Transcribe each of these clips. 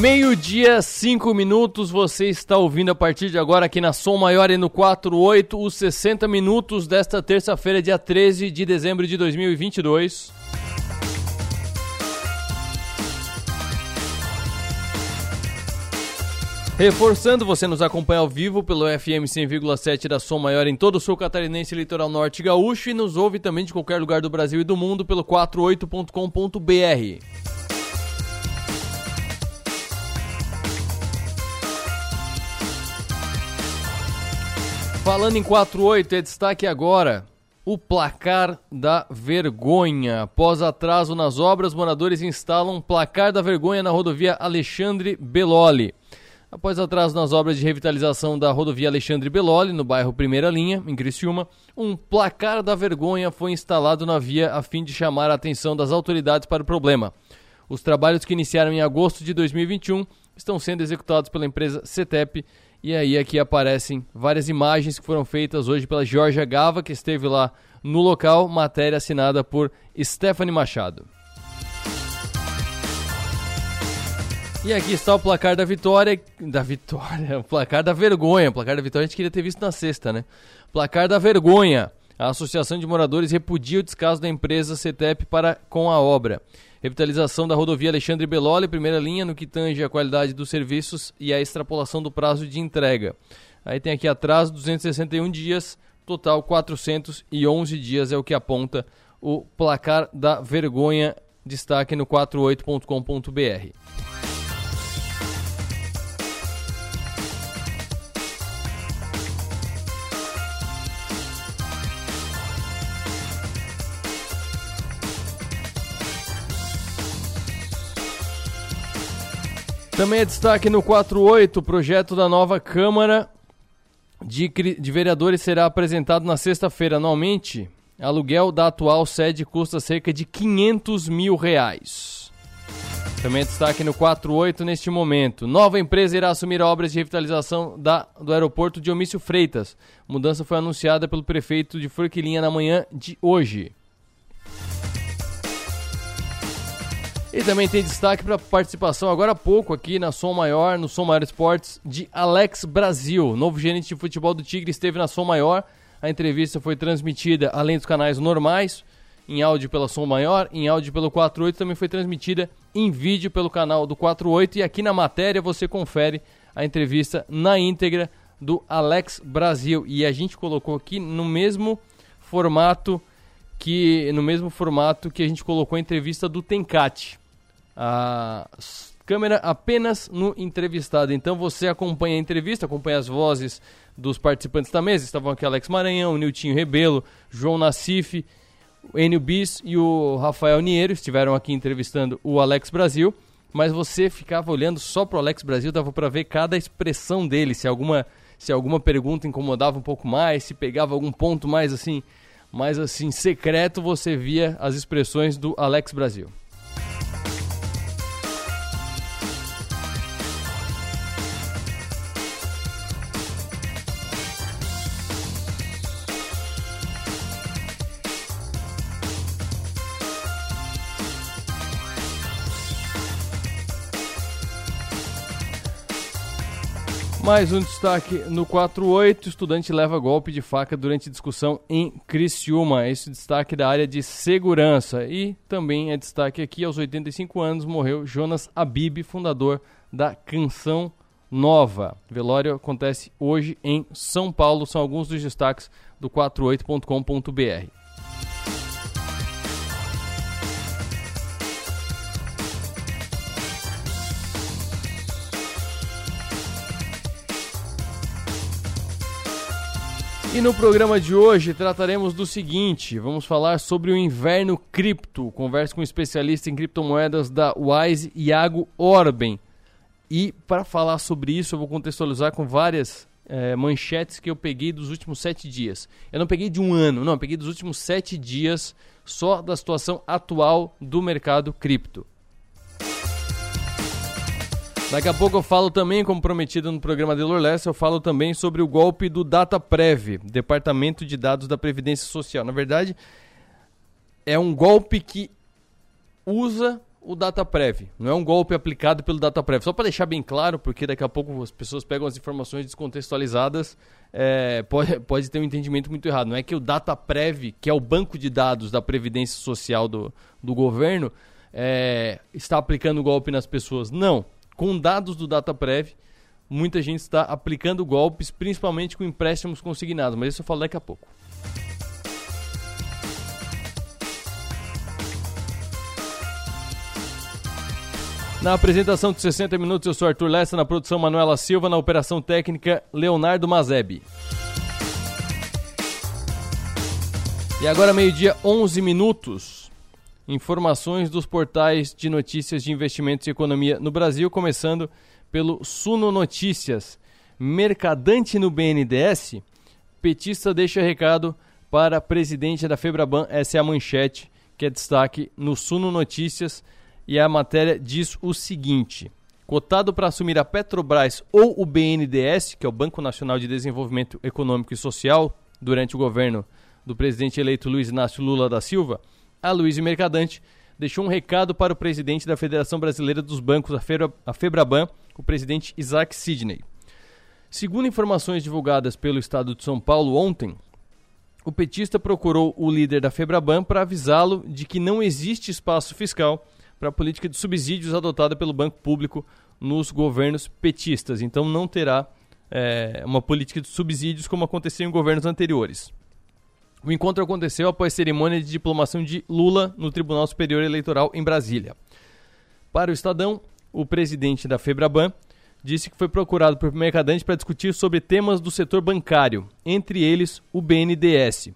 Meio-dia, cinco minutos, você está ouvindo a partir de agora aqui na Som Maior e no 48, os 60 minutos desta terça-feira, dia 13 de dezembro de 2022. Reforçando, você nos acompanha ao vivo pelo FM 100,7 da Som Maior em todo o sul catarinense, litoral norte gaúcho e nos ouve também de qualquer lugar do Brasil e do mundo pelo 48.com.br. Falando em 48, é destaque agora o placar da vergonha. Após atraso nas obras, moradores instalam placar da vergonha na rodovia Alexandre Beloli. Após atraso nas obras de revitalização da rodovia Alexandre Beloli, no bairro Primeira Linha, em Criciúma, um placar da vergonha foi instalado na via a fim de chamar a atenção das autoridades para o problema. Os trabalhos que iniciaram em agosto de 2021 estão sendo executados pela empresa CETEP e aí aqui aparecem várias imagens que foram feitas hoje pela Georgia Gava, que esteve lá no local, matéria assinada por Stephanie Machado. E aqui está o placar da vitória. Da vitória. O placar da vergonha. O placar da vitória a gente queria ter visto na sexta, né? Placar da vergonha. A Associação de Moradores repudia o descaso da empresa CETEP para com a obra. Revitalização da rodovia Alexandre Beloli, primeira linha, no que tange a qualidade dos serviços e a extrapolação do prazo de entrega. Aí tem aqui atraso, 261 dias, total 411 dias é o que aponta o placar da vergonha. Destaque no 48.com.br. Também é destaque no 48, o projeto da nova Câmara de, de Vereadores será apresentado na sexta-feira. Anualmente, aluguel da atual sede custa cerca de 500 mil reais. Também é destaque no 48 neste momento. Nova empresa irá assumir obras de revitalização da, do aeroporto de Omício Freitas. mudança foi anunciada pelo prefeito de Forquilinha na manhã de hoje. E também tem destaque para participação agora há pouco aqui na Som Maior, no Som Maior Esportes, de Alex Brasil. Novo gerente de futebol do Tigre esteve na Som Maior. A entrevista foi transmitida, além dos canais normais, em áudio pela Som Maior, em áudio pelo 48, também foi transmitida em vídeo pelo canal do 48. E aqui na matéria você confere a entrevista na íntegra do Alex Brasil. E a gente colocou aqui no mesmo formato que no mesmo formato que a gente colocou a entrevista do Tencate a câmera apenas no entrevistado. Então você acompanha a entrevista, acompanha as vozes dos participantes da mesa. Estavam aqui Alex Maranhão, Niltinho Rebelo, João Nassif, Enio Bis e o Rafael Niero estiveram aqui entrevistando o Alex Brasil. Mas você ficava olhando só pro Alex Brasil, dava para ver cada expressão dele, se alguma se alguma pergunta incomodava um pouco mais, se pegava algum ponto mais assim, mais assim secreto, você via as expressões do Alex Brasil. Mais um destaque no 48, estudante leva golpe de faca durante discussão em Criciúma. Esse destaque da área de segurança. E também é destaque aqui, aos 85 anos, morreu Jonas Abib, fundador da Canção Nova. Velório acontece hoje em São Paulo. São alguns dos destaques do 48.com.br. E no programa de hoje trataremos do seguinte: vamos falar sobre o inverno cripto. Converso com um especialista em criptomoedas da Wise, Iago Orben. E para falar sobre isso, eu vou contextualizar com várias é, manchetes que eu peguei dos últimos sete dias. Eu não peguei de um ano, não, peguei dos últimos sete dias só da situação atual do mercado cripto. Daqui a pouco eu falo também, como prometido no programa de Lorless, eu falo também sobre o golpe do DataPrev, Departamento de Dados da Previdência Social. Na verdade, é um golpe que usa o DataPrev, não é um golpe aplicado pelo DataPrev. Só para deixar bem claro, porque daqui a pouco as pessoas pegam as informações descontextualizadas, é, pode, pode ter um entendimento muito errado. Não é que o DataPrev, que é o banco de dados da Previdência Social do, do governo, é, está aplicando golpe nas pessoas. Não. Com dados do DataPrev, muita gente está aplicando golpes, principalmente com empréstimos consignados, mas isso eu falo daqui a pouco. Na apresentação de 60 minutos, eu sou Arthur Lessa, na produção Manuela Silva, na operação técnica Leonardo Mazeb. E agora, meio-dia, 11 minutos. Informações dos portais de notícias de investimentos e economia no Brasil, começando pelo Suno Notícias. Mercadante no BNDES, petista deixa recado para presidente da Febraban. Essa é a manchete que é destaque no Suno Notícias e a matéria diz o seguinte: cotado para assumir a Petrobras ou o BNDES, que é o Banco Nacional de Desenvolvimento Econômico e Social, durante o governo do presidente eleito Luiz Inácio Lula da Silva, a Luiz Mercadante deixou um recado para o presidente da Federação Brasileira dos Bancos, a Febraban, o presidente Isaac Sidney. Segundo informações divulgadas pelo Estado de São Paulo ontem, o petista procurou o líder da Febraban para avisá-lo de que não existe espaço fiscal para a política de subsídios adotada pelo Banco Público nos governos petistas. Então não terá é, uma política de subsídios como aconteceu em governos anteriores. O encontro aconteceu após cerimônia de diplomação de Lula no Tribunal Superior Eleitoral em Brasília. Para o Estadão, o presidente da Febraban disse que foi procurado por Mercadante para discutir sobre temas do setor bancário, entre eles o BNDES.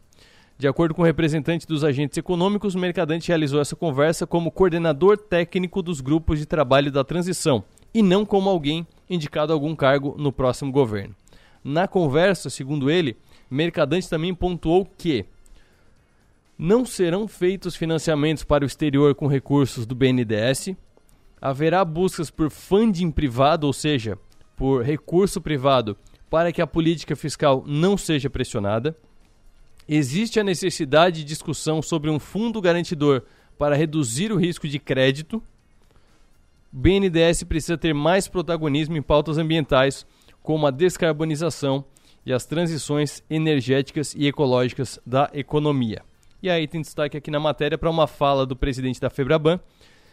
De acordo com o representante dos agentes econômicos, o Mercadante realizou essa conversa como coordenador técnico dos grupos de trabalho da transição e não como alguém indicado a algum cargo no próximo governo. Na conversa, segundo ele, Mercadante também pontuou que não serão feitos financiamentos para o exterior com recursos do BNDES, haverá buscas por funding privado, ou seja, por recurso privado, para que a política fiscal não seja pressionada Existe a necessidade de discussão sobre um fundo garantidor para reduzir o risco de crédito. O BNDES precisa ter mais protagonismo em pautas ambientais, como a descarbonização e as transições energéticas e ecológicas da economia. E aí tem destaque aqui na matéria para uma fala do presidente da Febraban.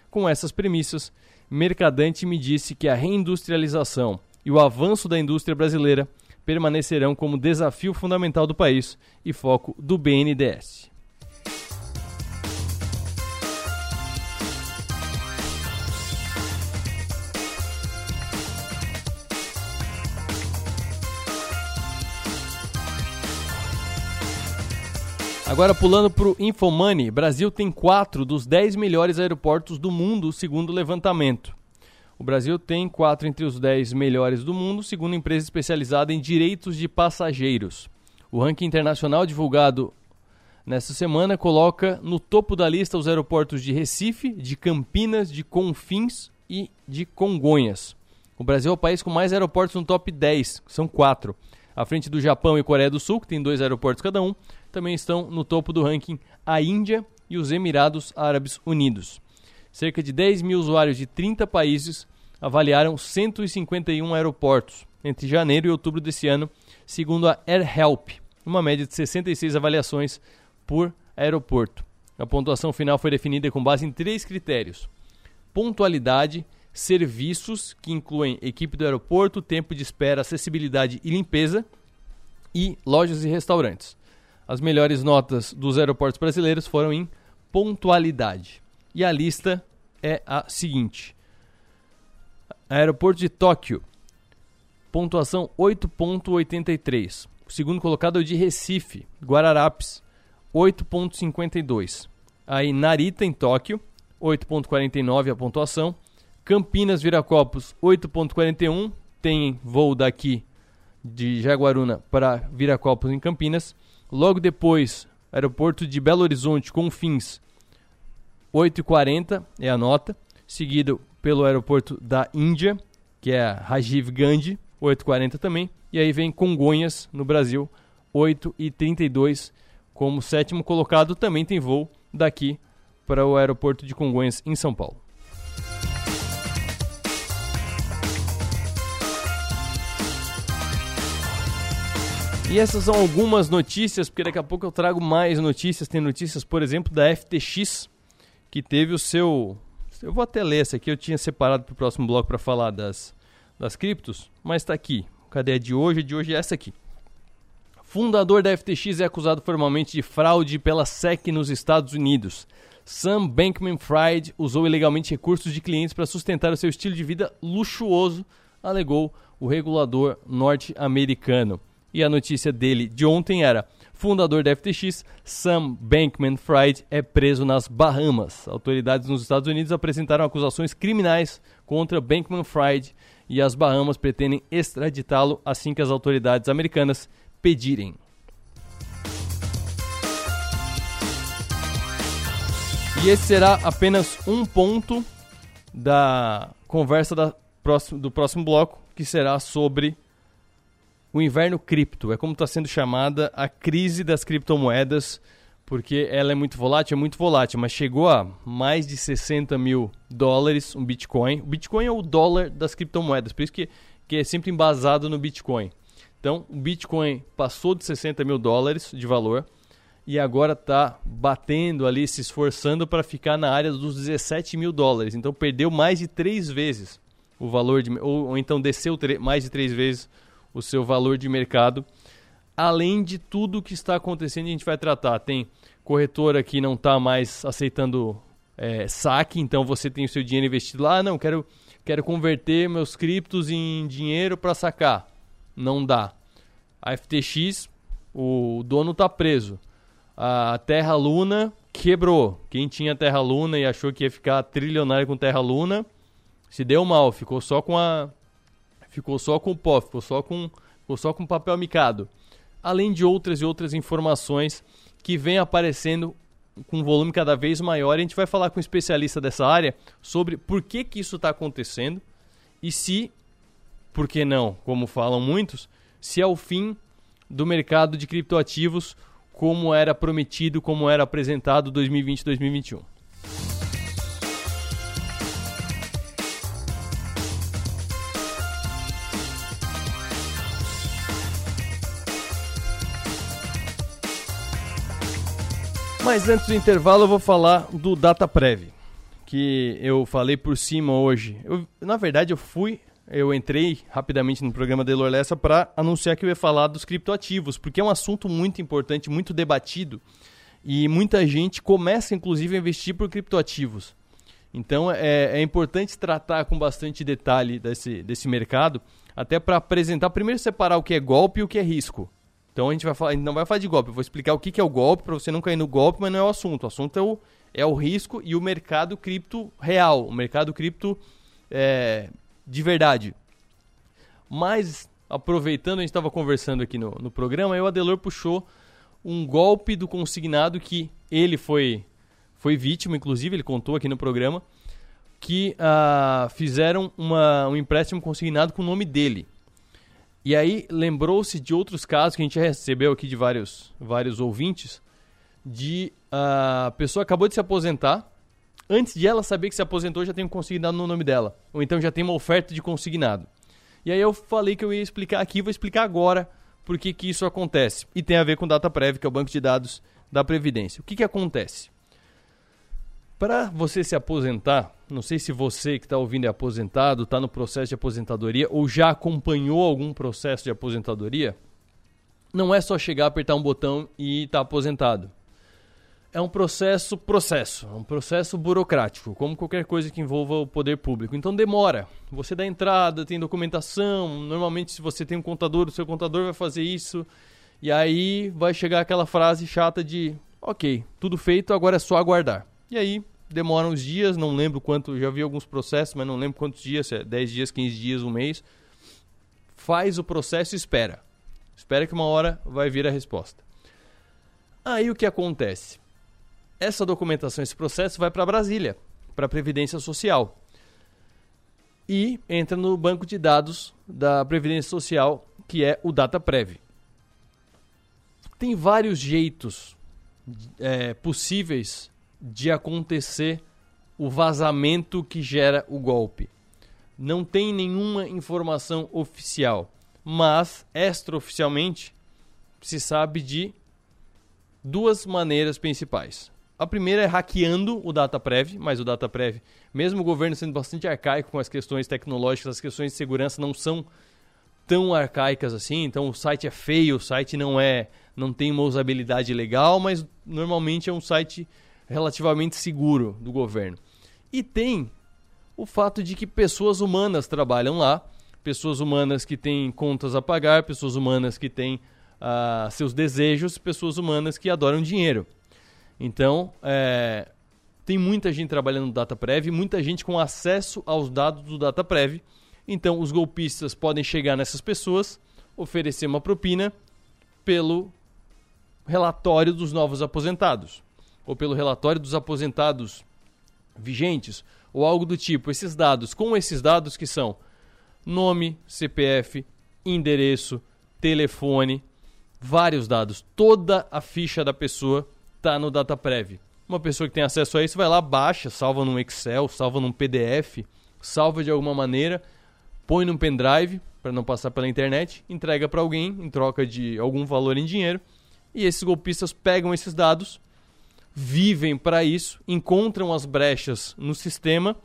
Com essas premissas, Mercadante me disse que a reindustrialização e o avanço da indústria brasileira permanecerão como desafio fundamental do país e foco do BNDES. Agora pulando para o Infomoney, Brasil tem quatro dos 10 melhores aeroportos do mundo, segundo o levantamento. O Brasil tem quatro entre os dez melhores do mundo, segundo empresa especializada em direitos de passageiros. O ranking internacional divulgado nesta semana coloca no topo da lista os aeroportos de Recife, de Campinas, de Confins e de Congonhas. O Brasil é o país com mais aeroportos no top 10, são quatro. À frente do Japão e Coreia do Sul, que tem dois aeroportos cada um, também estão no topo do ranking a Índia e os Emirados Árabes Unidos. Cerca de 10 mil usuários de 30 países avaliaram 151 aeroportos entre janeiro e outubro desse ano, segundo a AirHelp, uma média de 66 avaliações por aeroporto. A pontuação final foi definida com base em três critérios: pontualidade, serviços, que incluem equipe do aeroporto, tempo de espera, acessibilidade e limpeza, e lojas e restaurantes. As melhores notas dos aeroportos brasileiros foram em pontualidade. E a lista é a seguinte: Aeroporto de Tóquio, pontuação 8.83. O segundo colocado é o de Recife, Guararapes, 8.52. Aí Narita em Tóquio, 8.49 a pontuação. Campinas Viracopos, 8.41. Tem voo daqui de Jaguaruna para Viracopos em Campinas. Logo depois, aeroporto de Belo Horizonte com fins 8,40 é a nota, seguido pelo aeroporto da Índia, que é Rajiv Gandhi, 8,40 também. E aí vem Congonhas, no Brasil, 8,32 como sétimo colocado. Também tem voo daqui para o aeroporto de Congonhas, em São Paulo. E essas são algumas notícias, porque daqui a pouco eu trago mais notícias. Tem notícias, por exemplo, da FTX, que teve o seu. Eu vou até ler essa aqui, eu tinha separado para o próximo bloco para falar das, das criptos, mas está aqui. Cadê a de hoje? A de hoje é essa aqui. Fundador da FTX é acusado formalmente de fraude pela SEC nos Estados Unidos. Sam Bankman-Fried usou ilegalmente recursos de clientes para sustentar o seu estilo de vida luxuoso, alegou o regulador norte-americano. E a notícia dele de ontem era: fundador da FTX, Sam Bankman-Fried é preso nas Bahamas. Autoridades nos Estados Unidos apresentaram acusações criminais contra Bankman-Fried e as Bahamas pretendem extraditá-lo assim que as autoridades americanas pedirem. E esse será apenas um ponto da conversa da próximo, do próximo bloco, que será sobre o inverno cripto. É como está sendo chamada a crise das criptomoedas, porque ela é muito volátil, é muito volátil, mas chegou a mais de 60 mil dólares um Bitcoin. O Bitcoin é o dólar das criptomoedas, por isso que, que é sempre embasado no Bitcoin. Então, o Bitcoin passou de 60 mil dólares de valor e agora está batendo ali, se esforçando para ficar na área dos 17 mil dólares. Então perdeu mais de três vezes o valor de, ou, ou então desceu mais de três vezes o seu valor de mercado. Além de tudo que está acontecendo, a gente vai tratar. Tem corretora que não está mais aceitando é, saque, então você tem o seu dinheiro investido lá. Ah, não, quero, quero converter meus criptos em dinheiro para sacar. Não dá. A FTX, o dono está preso a Terra Luna quebrou. Quem tinha Terra Luna e achou que ia ficar trilionário com Terra Luna, se deu mal, ficou só com a ficou só com o pó, ficou só com ficou só com papel micado. Além de outras e outras informações que vêm aparecendo com um volume cada vez maior. A gente vai falar com um especialista dessa área sobre por que, que isso está acontecendo e se, por que não, como falam muitos, se é o fim do mercado de criptoativos como era prometido, como era apresentado 2020-2021. Mas antes do intervalo eu vou falar do DataPrev, que eu falei por cima hoje. Eu, na verdade eu fui eu entrei rapidamente no programa da Elor para anunciar que eu ia falar dos criptoativos, porque é um assunto muito importante, muito debatido, e muita gente começa inclusive a investir por criptoativos. Então é, é importante tratar com bastante detalhe desse, desse mercado, até para apresentar, primeiro separar o que é golpe e o que é risco. Então a gente, vai falar, a gente não vai falar de golpe, eu vou explicar o que, que é o golpe para você não cair no golpe, mas não é o assunto. O assunto é o, é o risco e o mercado cripto real, o mercado cripto é, de verdade. Mas, aproveitando, a gente estava conversando aqui no, no programa, e o Adelor puxou um golpe do consignado que ele foi, foi vítima, inclusive, ele contou aqui no programa, que uh, fizeram uma, um empréstimo consignado com o nome dele. E aí lembrou-se de outros casos que a gente recebeu aqui de vários, vários ouvintes, de a uh, pessoa acabou de se aposentar, antes de ela saber que se aposentou, já tem um consignado no nome dela. Ou então já tem uma oferta de consignado. E aí eu falei que eu ia explicar aqui, vou explicar agora por que, que isso acontece. E tem a ver com Data Prev, que é o banco de dados da Previdência. O que, que acontece? Para você se aposentar, não sei se você que está ouvindo é aposentado, está no processo de aposentadoria ou já acompanhou algum processo de aposentadoria, não é só chegar, apertar um botão e estar tá aposentado é um processo processo, é um processo burocrático, como qualquer coisa que envolva o poder público. Então demora. Você dá entrada, tem documentação. Normalmente, se você tem um contador, o seu contador vai fazer isso. E aí vai chegar aquela frase chata de: ok, tudo feito, agora é só aguardar. E aí demora uns dias, não lembro quanto, já vi alguns processos, mas não lembro quantos dias, se é 10 dias, 15 dias, um mês. Faz o processo e espera. Espera que uma hora vai vir a resposta. Aí o que acontece? essa documentação, esse processo vai para Brasília, para a Previdência Social. E entra no banco de dados da Previdência Social, que é o DataPrev. Tem vários jeitos é, possíveis de acontecer o vazamento que gera o golpe. Não tem nenhuma informação oficial, mas extraoficialmente se sabe de duas maneiras principais. A primeira é hackeando o DataPrev, mas o DataPrev, mesmo o governo sendo bastante arcaico com as questões tecnológicas, as questões de segurança não são tão arcaicas assim, então o site é feio, o site não é, não tem uma usabilidade legal, mas normalmente é um site relativamente seguro do governo. E tem o fato de que pessoas humanas trabalham lá, pessoas humanas que têm contas a pagar, pessoas humanas que têm uh, seus desejos, pessoas humanas que adoram dinheiro. Então, é, tem muita gente trabalhando no DataPrev, muita gente com acesso aos dados do DataPrev. Então, os golpistas podem chegar nessas pessoas, oferecer uma propina pelo relatório dos novos aposentados, ou pelo relatório dos aposentados vigentes, ou algo do tipo. Esses dados, com esses dados que são nome, CPF, endereço, telefone, vários dados, toda a ficha da pessoa está no DataPrev. Uma pessoa que tem acesso a isso vai lá, baixa, salva num Excel, salva num PDF, salva de alguma maneira, põe num pendrive para não passar pela internet, entrega para alguém em troca de algum valor em dinheiro. E esses golpistas pegam esses dados, vivem para isso, encontram as brechas no sistema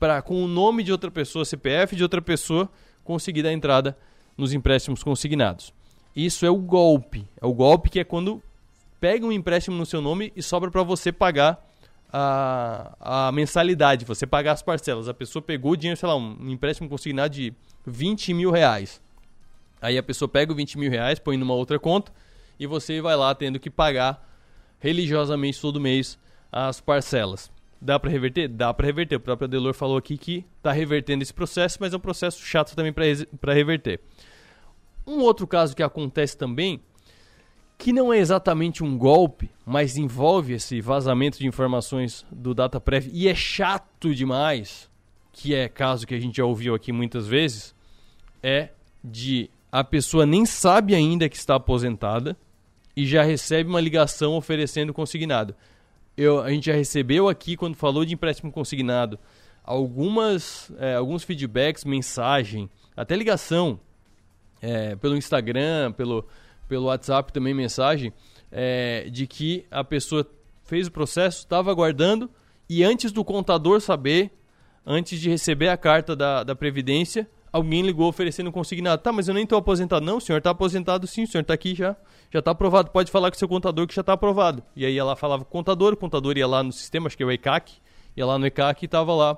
para com o nome de outra pessoa, CPF de outra pessoa, conseguir dar entrada nos empréstimos consignados. Isso é o golpe. É o golpe que é quando pega um empréstimo no seu nome e sobra para você pagar a, a mensalidade, você pagar as parcelas. A pessoa pegou o dinheiro, sei lá, um empréstimo consignado de 20 mil reais. Aí a pessoa pega os 20 mil reais, põe numa outra conta e você vai lá tendo que pagar religiosamente todo mês as parcelas. Dá para reverter? Dá para reverter. O próprio Adelor falou aqui que está revertendo esse processo, mas é um processo chato também para reverter. Um outro caso que acontece também que não é exatamente um golpe, mas envolve esse vazamento de informações do DataPrev e é chato demais, que é caso que a gente já ouviu aqui muitas vezes, é de a pessoa nem sabe ainda que está aposentada e já recebe uma ligação oferecendo consignado. Eu, a gente já recebeu aqui, quando falou de empréstimo consignado, algumas, é, alguns feedbacks, mensagem, até ligação é, pelo Instagram, pelo, pelo WhatsApp também mensagem é, de que a pessoa fez o processo, estava aguardando e antes do contador saber, antes de receber a carta da, da Previdência, alguém ligou oferecendo um consignado. Tá, mas eu nem estou aposentado. Não, o senhor está aposentado sim, o senhor está aqui já. Já está aprovado. Pode falar com o seu contador que já está aprovado. E aí ela falava com o contador, o contador ia lá no sistema, acho que é o ECAC, ia lá no ECAC e estava lá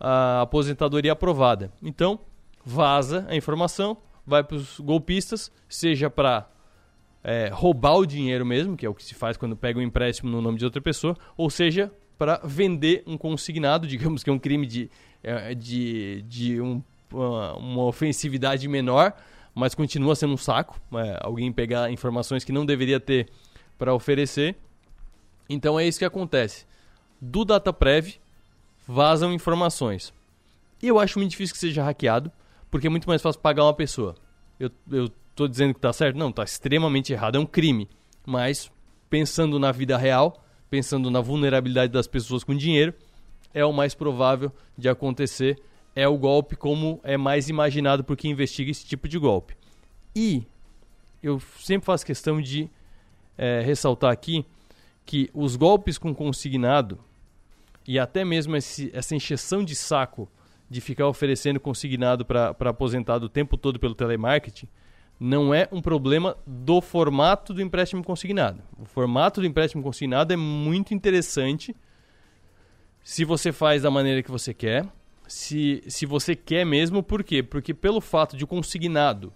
a aposentadoria aprovada. Então, vaza a informação, vai para os golpistas, seja para é, roubar o dinheiro mesmo, que é o que se faz quando pega um empréstimo no nome de outra pessoa, ou seja, para vender um consignado, digamos que é um crime de, é, de, de um, uma, uma, ofensividade menor, mas continua sendo um saco, é, alguém pegar informações que não deveria ter para oferecer. Então é isso que acontece. Do DataPrev vazam informações. E eu acho muito difícil que seja hackeado, porque é muito mais fácil pagar uma pessoa. Eu estou dizendo que está certo? Não, está extremamente errado, é um crime. Mas, pensando na vida real, pensando na vulnerabilidade das pessoas com dinheiro, é o mais provável de acontecer. É o golpe como é mais imaginado por quem investiga esse tipo de golpe. E eu sempre faço questão de é, ressaltar aqui que os golpes com consignado e até mesmo esse, essa encheção de saco de ficar oferecendo consignado para aposentado o tempo todo pelo telemarketing não é um problema do formato do empréstimo consignado. O formato do empréstimo consignado é muito interessante se você faz da maneira que você quer, se, se você quer mesmo, por quê? Porque pelo fato de o consignado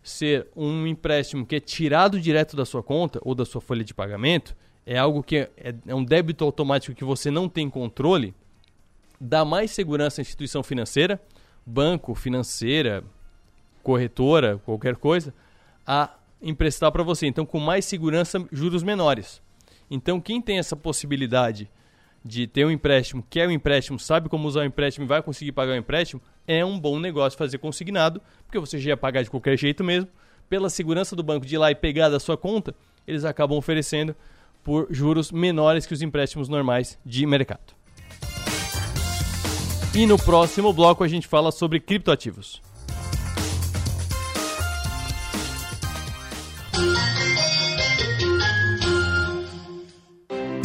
ser um empréstimo que é tirado direto da sua conta ou da sua folha de pagamento, é algo que é, é um débito automático que você não tem controle, dá mais segurança à instituição financeira, banco, financeira, corretora, qualquer coisa, a emprestar para você. Então, com mais segurança, juros menores. Então, quem tem essa possibilidade de ter um empréstimo, quer um empréstimo, sabe como usar o empréstimo e vai conseguir pagar o empréstimo, é um bom negócio fazer consignado, porque você já ia pagar de qualquer jeito mesmo. Pela segurança do banco de ir lá e pegar da sua conta, eles acabam oferecendo por juros menores que os empréstimos normais de mercado. E no próximo bloco a gente fala sobre criptoativos.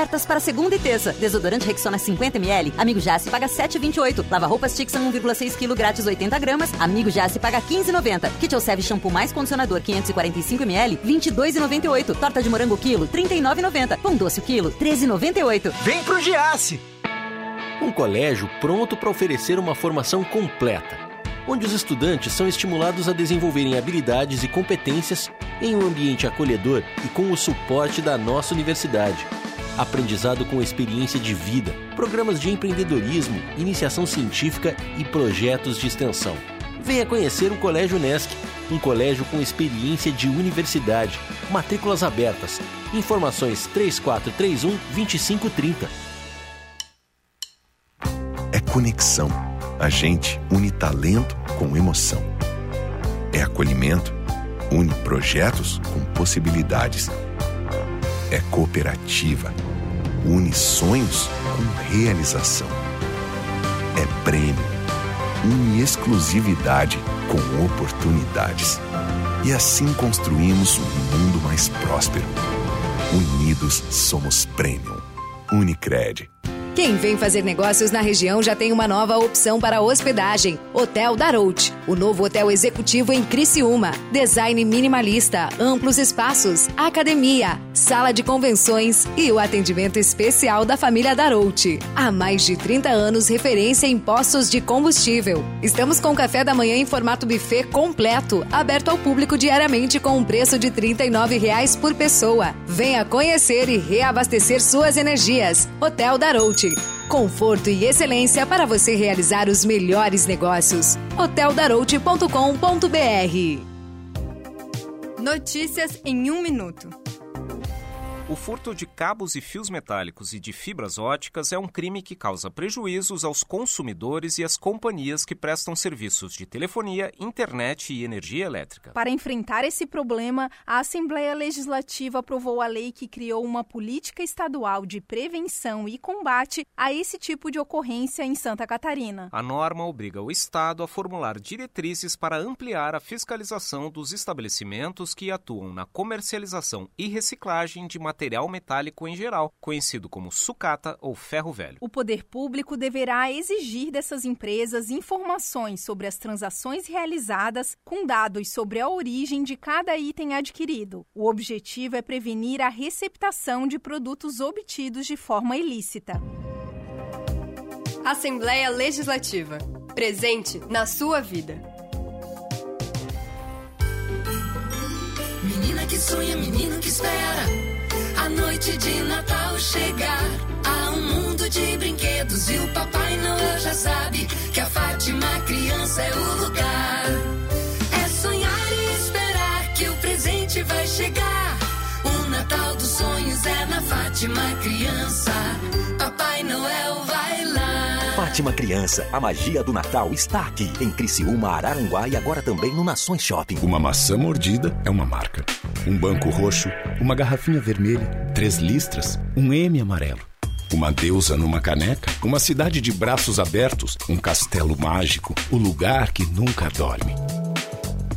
Ofertas para segunda e terça. Desodorante Rexona 50ml. Amigo Jace paga 7,28. Lava roupas Tixan 1,6 kg grátis 80 gramas. Amigo Jace paga 15,90. Kit Elseve shampoo mais condicionador 545ml 22,98. Torta de morango quilo 39,90. Pão doce quilo 13,98. Vem pro Giasse! Um colégio pronto para oferecer uma formação completa, onde os estudantes são estimulados a desenvolverem habilidades e competências em um ambiente acolhedor e com o suporte da nossa universidade aprendizado com experiência de vida, programas de empreendedorismo, iniciação científica e projetos de extensão. Venha conhecer o Colégio Unesc, um colégio com experiência de universidade. Matrículas abertas. Informações 3431 2530. É conexão. A gente une talento com emoção. É acolhimento. Une projetos com possibilidades. É cooperativa une sonhos com realização. É prêmio, une exclusividade com oportunidades. E assim construímos um mundo mais próspero. Unidos somos Premium. Unicred. Quem vem fazer negócios na região já tem uma nova opção para hospedagem: Hotel Darout. O novo hotel executivo em Criciúma. Design minimalista, amplos espaços, academia, sala de convenções e o atendimento especial da família Darout. Há mais de 30 anos, referência em postos de combustível. Estamos com café da manhã em formato buffet completo, aberto ao público diariamente com um preço de R$ 39,00 por pessoa. Venha conhecer e reabastecer suas energias. Hotel Darout. Conforto e excelência para você realizar os melhores negócios. hoteldaroute.com.br Notícias em um minuto. O furto de cabos e fios metálicos e de fibras óticas é um crime que causa prejuízos aos consumidores e às companhias que prestam serviços de telefonia, internet e energia elétrica. Para enfrentar esse problema, a Assembleia Legislativa aprovou a lei que criou uma política estadual de prevenção e combate a esse tipo de ocorrência em Santa Catarina. A norma obriga o Estado a formular diretrizes para ampliar a fiscalização dos estabelecimentos que atuam na comercialização e reciclagem de materiais material metálico em geral, conhecido como sucata ou ferro velho. O poder público deverá exigir dessas empresas informações sobre as transações realizadas, com dados sobre a origem de cada item adquirido. O objetivo é prevenir a receptação de produtos obtidos de forma ilícita. Assembleia Legislativa. Presente na sua vida. Menina que sonha, menino que espera a noite de Natal chegar. Há um mundo de brinquedos e o Papai Noel já sabe que a Fátima Criança é o lugar. É sonhar e esperar que o presente vai chegar. O Natal dos sonhos é na Fátima Criança. Papai Noel vai. Fátima Criança, a magia do Natal está aqui em Criciúma, Araranguá e agora também no Nações Shopping. Uma maçã mordida é uma marca. Um banco roxo, uma garrafinha vermelha, três listras, um M amarelo. Uma deusa numa caneca, uma cidade de braços abertos, um castelo mágico, o lugar que nunca dorme.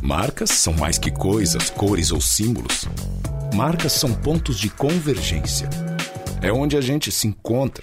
Marcas são mais que coisas, cores ou símbolos. Marcas são pontos de convergência. É onde a gente se encontra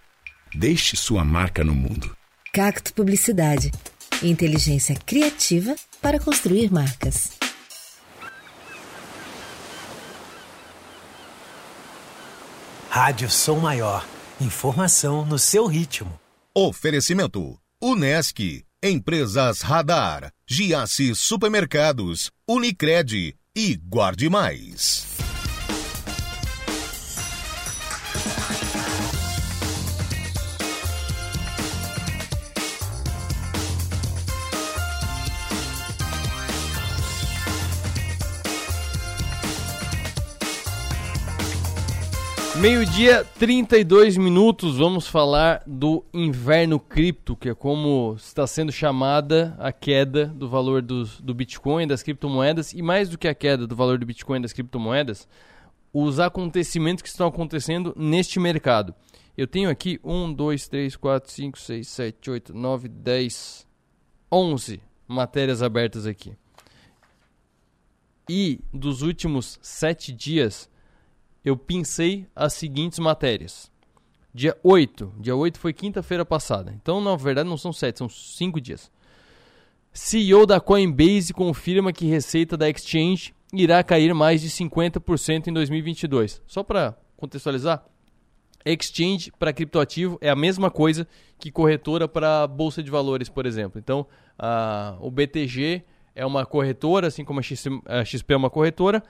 Deixe sua marca no mundo. Cacto Publicidade. Inteligência criativa para construir marcas. Rádio Som Maior. Informação no seu ritmo. Oferecimento: Unesc, Empresas Radar, Giasse Supermercados, Unicred e Guarde Mais. Meio-dia, 32 minutos, vamos falar do inverno cripto, que é como está sendo chamada a queda do valor dos, do Bitcoin, das criptomoedas, e mais do que a queda do valor do Bitcoin e das criptomoedas, os acontecimentos que estão acontecendo neste mercado. Eu tenho aqui 1, 2, 3, 4, 5, 6, 7, 8, 9, 10, 11 matérias abertas aqui. E dos últimos 7 dias, eu pincei as seguintes matérias. Dia 8. Dia 8 foi quinta-feira passada. Então, na verdade, não são 7, são 5 dias. CEO da Coinbase confirma que receita da exchange irá cair mais de 50% em 2022. Só para contextualizar, exchange para criptoativo é a mesma coisa que corretora para bolsa de valores, por exemplo. Então, a, o BTG é uma corretora, assim como a XP, a XP é uma corretora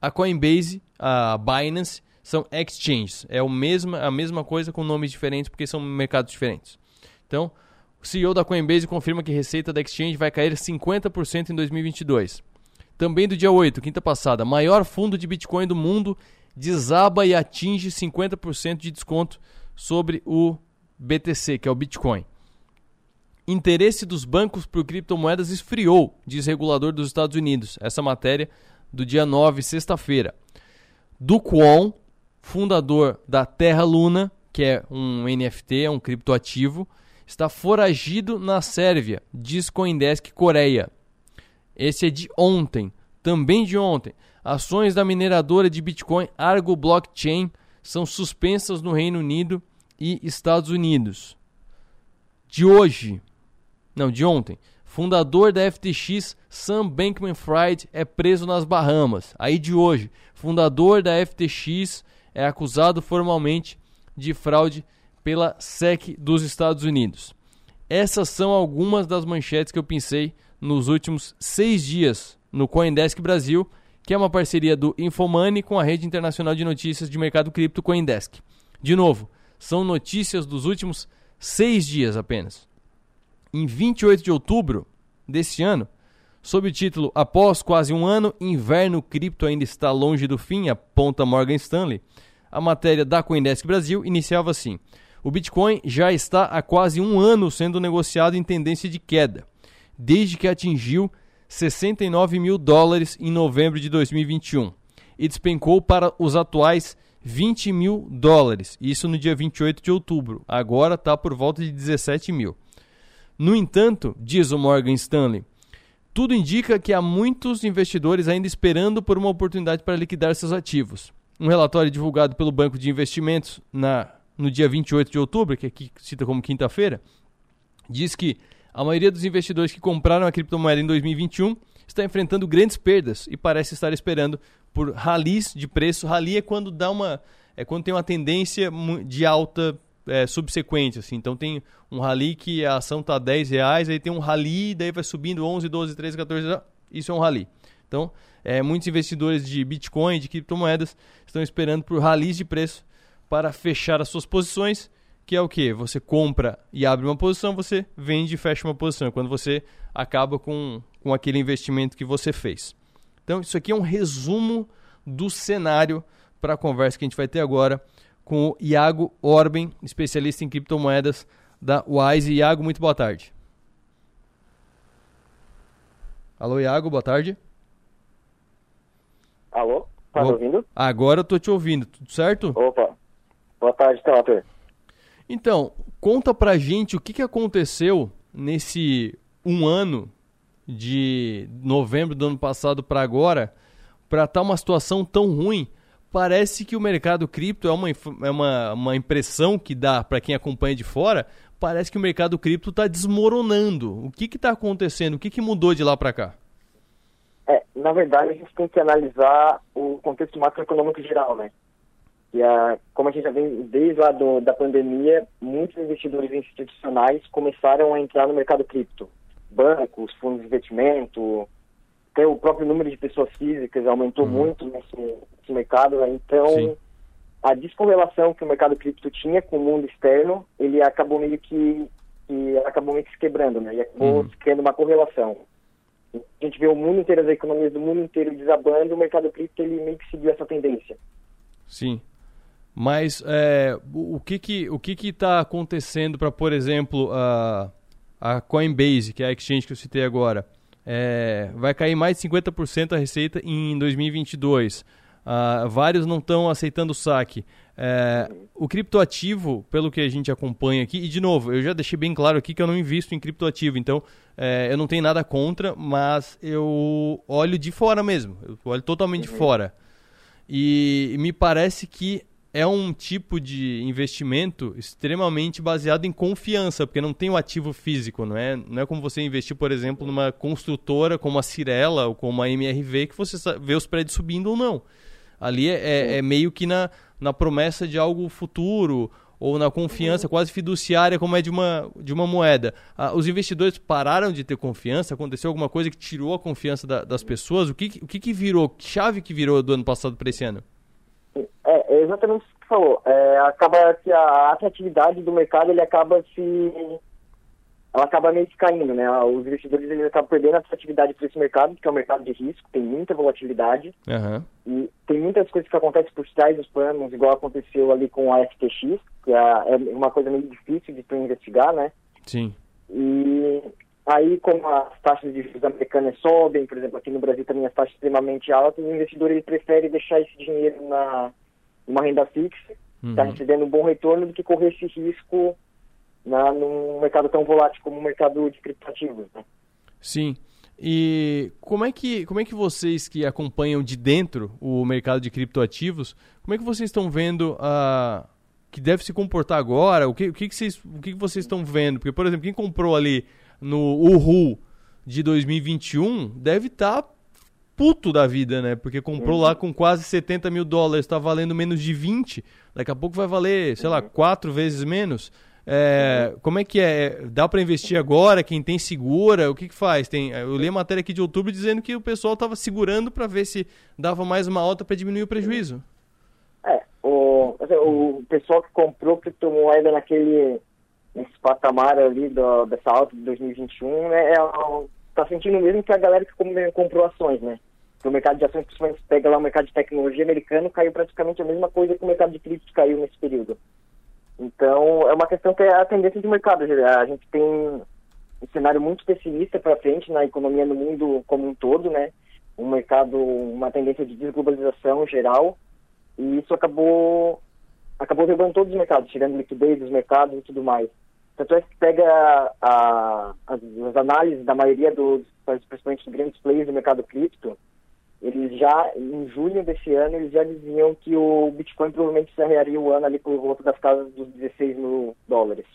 a Coinbase, a Binance, são exchanges. É o mesmo, a mesma coisa com nomes diferentes, porque são mercados diferentes. Então, o CEO da Coinbase confirma que a receita da exchange vai cair 50% em 2022. Também do dia 8, quinta passada, maior fundo de Bitcoin do mundo desaba e atinge 50% de desconto sobre o BTC, que é o Bitcoin. Interesse dos bancos por criptomoedas esfriou, diz regulador dos Estados Unidos. Essa matéria do dia 9, sexta-feira. Do Kwon, fundador da Terra Luna, que é um NFT, é um criptoativo, está foragido na Sérvia, diz Coindesk Coreia. Esse é de ontem, também de ontem. Ações da mineradora de Bitcoin Argo Blockchain são suspensas no Reino Unido e Estados Unidos. De hoje, não, de ontem, Fundador da FTX, Sam Bankman-Fried, é preso nas Bahamas. Aí de hoje, fundador da FTX é acusado formalmente de fraude pela SEC dos Estados Unidos. Essas são algumas das manchetes que eu pensei nos últimos seis dias no CoinDesk Brasil, que é uma parceria do Infomoney com a rede internacional de notícias de mercado cripto CoinDesk. De novo, são notícias dos últimos seis dias apenas em 28 de outubro desse ano, sob o título Após quase um ano, inverno cripto ainda está longe do fim, aponta Morgan Stanley. A matéria da Coindesk Brasil iniciava assim: O Bitcoin já está há quase um ano sendo negociado em tendência de queda, desde que atingiu 69 mil dólares em novembro de 2021 e despencou para os atuais 20 mil dólares, isso no dia 28 de outubro. Agora está por volta de 17 mil. No entanto, diz o Morgan Stanley, tudo indica que há muitos investidores ainda esperando por uma oportunidade para liquidar seus ativos. Um relatório divulgado pelo Banco de Investimentos na, no dia 28 de outubro, que aqui cita como quinta-feira, diz que a maioria dos investidores que compraram a criptomoeda em 2021 está enfrentando grandes perdas e parece estar esperando por rallies de preço. Rally é quando dá uma é quando tem uma tendência de alta é, subsequente, assim. Então tem um rally que a ação tá 10 reais, aí tem um rally, daí vai subindo 11, 12, 13, 14, isso é um rally. Então, é, muitos investidores de Bitcoin, de criptomoedas, estão esperando por rallies de preço para fechar as suas posições, que é o que? Você compra e abre uma posição, você vende e fecha uma posição, quando você acaba com, com aquele investimento que você fez. Então, isso aqui é um resumo do cenário para a conversa que a gente vai ter agora com o Iago Orben, especialista em criptomoedas da Wise. Iago, muito boa tarde. Alô, Iago, boa tarde. Alô, tá me ouvindo? Agora eu tô te ouvindo, tudo certo? Opa, boa tarde, Telator. Então, conta pra gente o que, que aconteceu nesse um ano de novembro do ano passado para agora, para estar tá uma situação tão ruim. Parece que o mercado cripto é uma, é uma, uma impressão que dá para quem acompanha de fora. Parece que o mercado cripto está desmoronando. O que está acontecendo? O que, que mudou de lá para cá? É, na verdade, a gente tem que analisar o contexto macroeconômico geral, né? E a, como a gente já vem desde lá do, da pandemia, muitos investidores institucionais começaram a entrar no mercado cripto bancos, fundos de investimento, até o próprio número de pessoas físicas aumentou uhum. muito nesse, nesse, mercado, né? então Sim. a descorrelação que o mercado cripto tinha com o mundo externo, ele acabou meio que, que acabou meio que se quebrando, né? E acabou uhum. criando uma correlação. A gente vê o mundo inteiro, as economias do mundo inteiro desabando, o mercado cripto ele meio que seguiu essa tendência. Sim. Mas é, o que que o que que está acontecendo para, por exemplo, a a Coinbase, que é a exchange que eu citei agora, é, vai cair mais de 50% a receita em 2022. Uh, ah, vários não estão aceitando o saque. É, o criptoativo, pelo que a gente acompanha aqui, e de novo, eu já deixei bem claro aqui que eu não invisto em criptoativo, então é, eu não tenho nada contra, mas eu olho de fora mesmo, eu olho totalmente uhum. de fora. E me parece que é um tipo de investimento extremamente baseado em confiança, porque não tem o ativo físico, não é? Não é como você investir, por exemplo, numa construtora como a Cirela ou como a MRV, que você vê os prédios subindo ou não. Ali é, é, é meio que na, na promessa de algo futuro ou na confiança quase fiduciária como é de uma, de uma moeda. Ah, os investidores pararam de ter confiança? Aconteceu alguma coisa que tirou a confiança da, das pessoas? O que, o que, que virou? Que chave que virou do ano passado para esse ano? É, é exatamente o que você falou. É, acaba que a atratividade do mercado ele acaba se ela acaba meio que caindo, né? Os investidores eles acabam perdendo a atratividade para esse mercado, que é um mercado de risco, tem muita volatilidade uhum. e tem muitas coisas que acontecem por trás dos panos, igual aconteceu ali com a FTX, que é, é uma coisa meio difícil de tu investigar, né? Sim. E aí, como as taxas de juros americanas sobem, por exemplo, aqui no Brasil também as taxas extremamente altas, o investidor ele prefere deixar esse dinheiro na uma renda fixa, está uhum. recebendo um bom retorno do que correr esse risco na, num mercado tão volátil como o mercado de criptativos. Né? Sim. E como é que como é que vocês que acompanham de dentro o mercado de criptoativos, como é que vocês estão vendo a que deve se comportar agora? O que, o que, que vocês o que, que vocês estão vendo? Porque por exemplo, quem comprou ali no Uhu de 2021 deve estar tá puto da vida, né? Porque comprou uhum. lá com quase 70 mil dólares, está valendo menos de 20. Daqui a pouco vai valer, sei lá, quatro vezes menos. É. Como é que é? Dá para investir agora? Quem tem segura? O que, que faz? Tem, eu li a matéria aqui de outubro dizendo que o pessoal estava segurando para ver se dava mais uma alta para diminuir o prejuízo. É, o, assim, o pessoal que comprou criptomoeda naquele nesse patamar ali do, dessa alta de 2021 né, é, tá sentindo mesmo que a galera que comprou ações, né? o mercado de ações, principalmente pega lá o mercado de tecnologia americano, caiu praticamente a mesma coisa que o mercado de criptos caiu nesse período. Então, é uma questão que é a tendência de mercado. A gente tem um cenário muito pessimista para frente na economia no mundo como um todo, né? Um mercado, uma tendência de desglobalização geral, e isso acabou acabou derrubando todos os mercados, tirando liquidez dos mercados e tudo mais. Tanto é que pega a, as, as, análises da maioria dos, principalmente dos grandes players do mercado cripto, eles já, em junho desse ano, eles já diziam que o Bitcoin provavelmente encerraria o ano ali por volta das casas dos 16 mil dólares.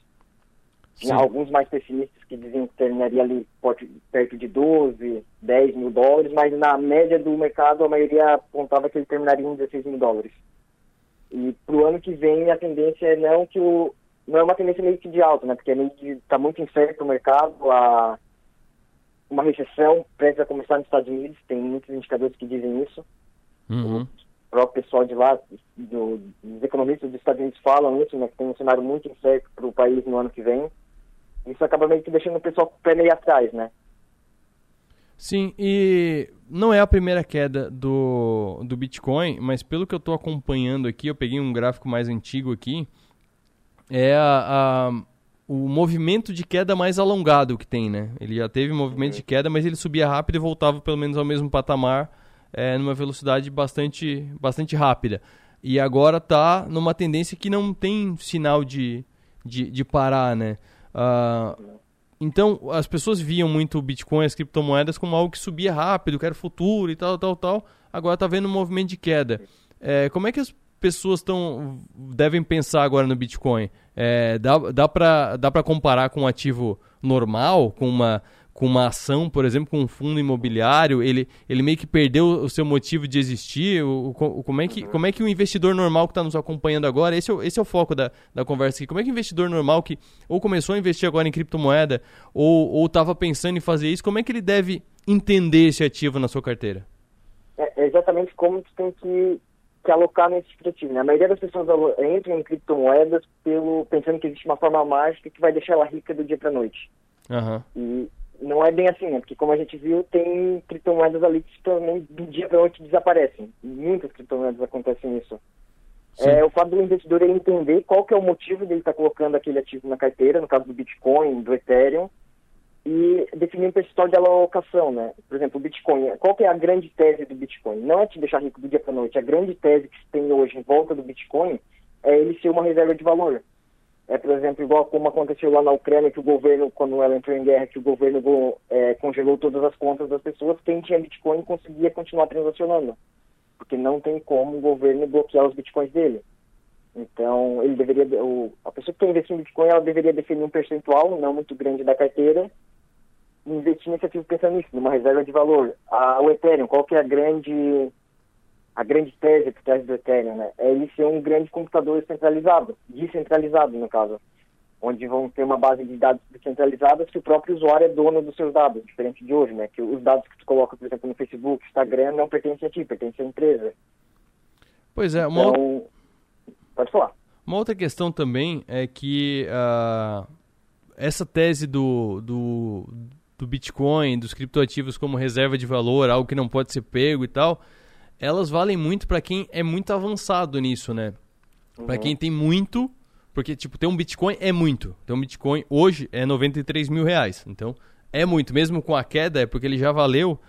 Tinha alguns mais pessimistas que diziam que terminaria ali perto de 12, 10 mil dólares, mas na média do mercado a maioria apontava que ele terminaria em 16 mil dólares. E para o ano que vem a tendência é não que o, não é uma tendência meio que de alta, né? Porque está muito incerto o mercado, a, uma recessão prestes a começar nos Estados Unidos, tem muitos indicadores que dizem isso. Uhum. O próprio pessoal de lá, do, dos economistas dos Estados Unidos falam isso, né? Que tem um cenário muito incerto para o país no ano que vem. Isso acaba meio que deixando o pessoal com o pé meio atrás, né? Sim, e não é a primeira queda do, do Bitcoin, mas pelo que eu estou acompanhando aqui, eu peguei um gráfico mais antigo aqui, é a, a, o movimento de queda mais alongado que tem, né? Ele já teve movimento de queda, mas ele subia rápido e voltava pelo menos ao mesmo patamar, é, numa velocidade bastante, bastante rápida. E agora está numa tendência que não tem sinal de, de, de parar, né? Uh, então, as pessoas viam muito o Bitcoin, as criptomoedas, como algo que subia rápido, que era futuro e tal, tal, tal. Agora está vendo um movimento de queda. É, como é que as pessoas tão, devem pensar agora no Bitcoin? É, dá dá para dá comparar com um ativo normal, com uma com uma ação, por exemplo, com um fundo imobiliário, ele, ele meio que perdeu o seu motivo de existir? O, o como, é que, como é que o investidor normal que está nos acompanhando agora, esse é, esse é o foco da, da conversa aqui, como é que o investidor normal que ou começou a investir agora em criptomoeda ou estava pensando em fazer isso, como é que ele deve entender esse ativo na sua carteira? É, é exatamente como tu tem que, que alocar nesse ativo. Né? A maioria das pessoas entram em criptomoedas pelo, pensando que existe uma forma mágica que vai deixar ela rica do dia para noite. Uhum. E não é bem assim, né? Porque como a gente viu, tem criptomoedas ali que também do dia para noite desaparecem. Muitas criptomoedas acontecem isso. É, o fato do investidor é entender qual que é o motivo dele estar tá colocando aquele ativo na carteira, no caso do Bitcoin, do Ethereum, e definir um percentual de alocação, né? Por exemplo, o Bitcoin, qual que é a grande tese do Bitcoin? Não é te deixar rico do dia para noite. A grande tese que se tem hoje em volta do Bitcoin é ele ser uma reserva de valor. É, por exemplo, igual como aconteceu lá na Ucrânia, que o governo, quando ela entrou em guerra, que o governo é, congelou todas as contas das pessoas, quem tinha Bitcoin conseguia continuar transacionando. Porque não tem como o governo bloquear os Bitcoins dele. Então, ele deveria, o, a pessoa que quer investir em Bitcoin, ela deveria definir um percentual, não muito grande da carteira, e investir nesse ativo pensando nisso, numa reserva de valor. A, o Ethereum, qual que é a grande a grande tese por trás do Ethereum, né, é ele ser um grande computador centralizado, descentralizado no caso, onde vão ter uma base de dados descentralizadas que o próprio usuário é dono dos seus dados, diferente de hoje, né, que os dados que tu coloca, por exemplo, no Facebook, Instagram, não pertencem a ti, pertencem à empresa. Pois é, uma então, pode falar. Uma outra questão também é que uh, essa tese do, do, do Bitcoin, dos criptoativos como reserva de valor, algo que não pode ser pego e tal, elas valem muito para quem é muito avançado nisso, né? Uhum. Para quem tem muito, porque tipo, ter um Bitcoin é muito. Ter um Bitcoin hoje é 93 mil reais. Então, é muito. Mesmo com a queda, é porque ele já valeu,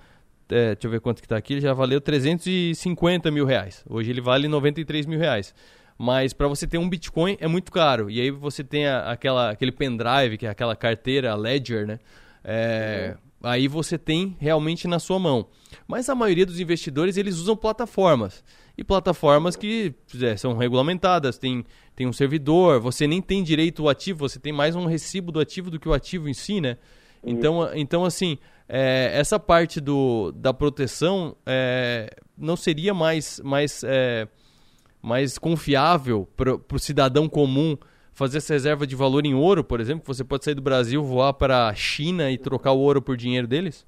é, deixa eu ver quanto que tá aqui, ele já valeu 350 mil reais. Hoje ele vale 93 mil reais. Mas para você ter um Bitcoin é muito caro. E aí você tem a, aquela, aquele pendrive, que é aquela carteira Ledger, né? É, uhum aí você tem realmente na sua mão. Mas a maioria dos investidores eles usam plataformas. E plataformas que é, são regulamentadas, tem, tem um servidor, você nem tem direito ao ativo, você tem mais um recibo do ativo do que o ativo em si, né? Então, então assim, é, essa parte do, da proteção é, não seria mais, mais, é, mais confiável para o cidadão comum fazer essa reserva de valor em ouro, por exemplo? Você pode sair do Brasil, voar para a China e trocar o ouro por dinheiro deles?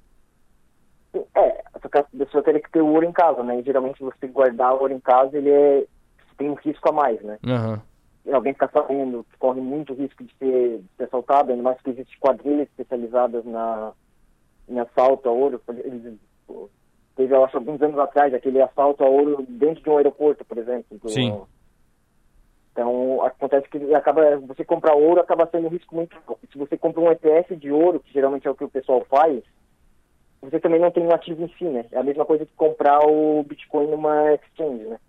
É, a pessoa teria que ter o ouro em casa, né? E geralmente você guardar o ouro em casa, ele é, tem um risco a mais, né? Uhum. E alguém ficar sabendo que corre muito risco de ser, de ser assaltado, ainda mais que existem quadrilhas especializadas na, em assalto a ouro. Teve, eu acho, alguns anos atrás, aquele assalto a ouro dentro de um aeroporto, por exemplo. Do, Sim então, acontece que acaba, você comprar ouro acaba sendo um risco muito alto. Se você compra um ETF de ouro, que geralmente é o que o pessoal faz, você também não tem um ativo em si, né? É a mesma coisa que comprar o Bitcoin numa exchange, né?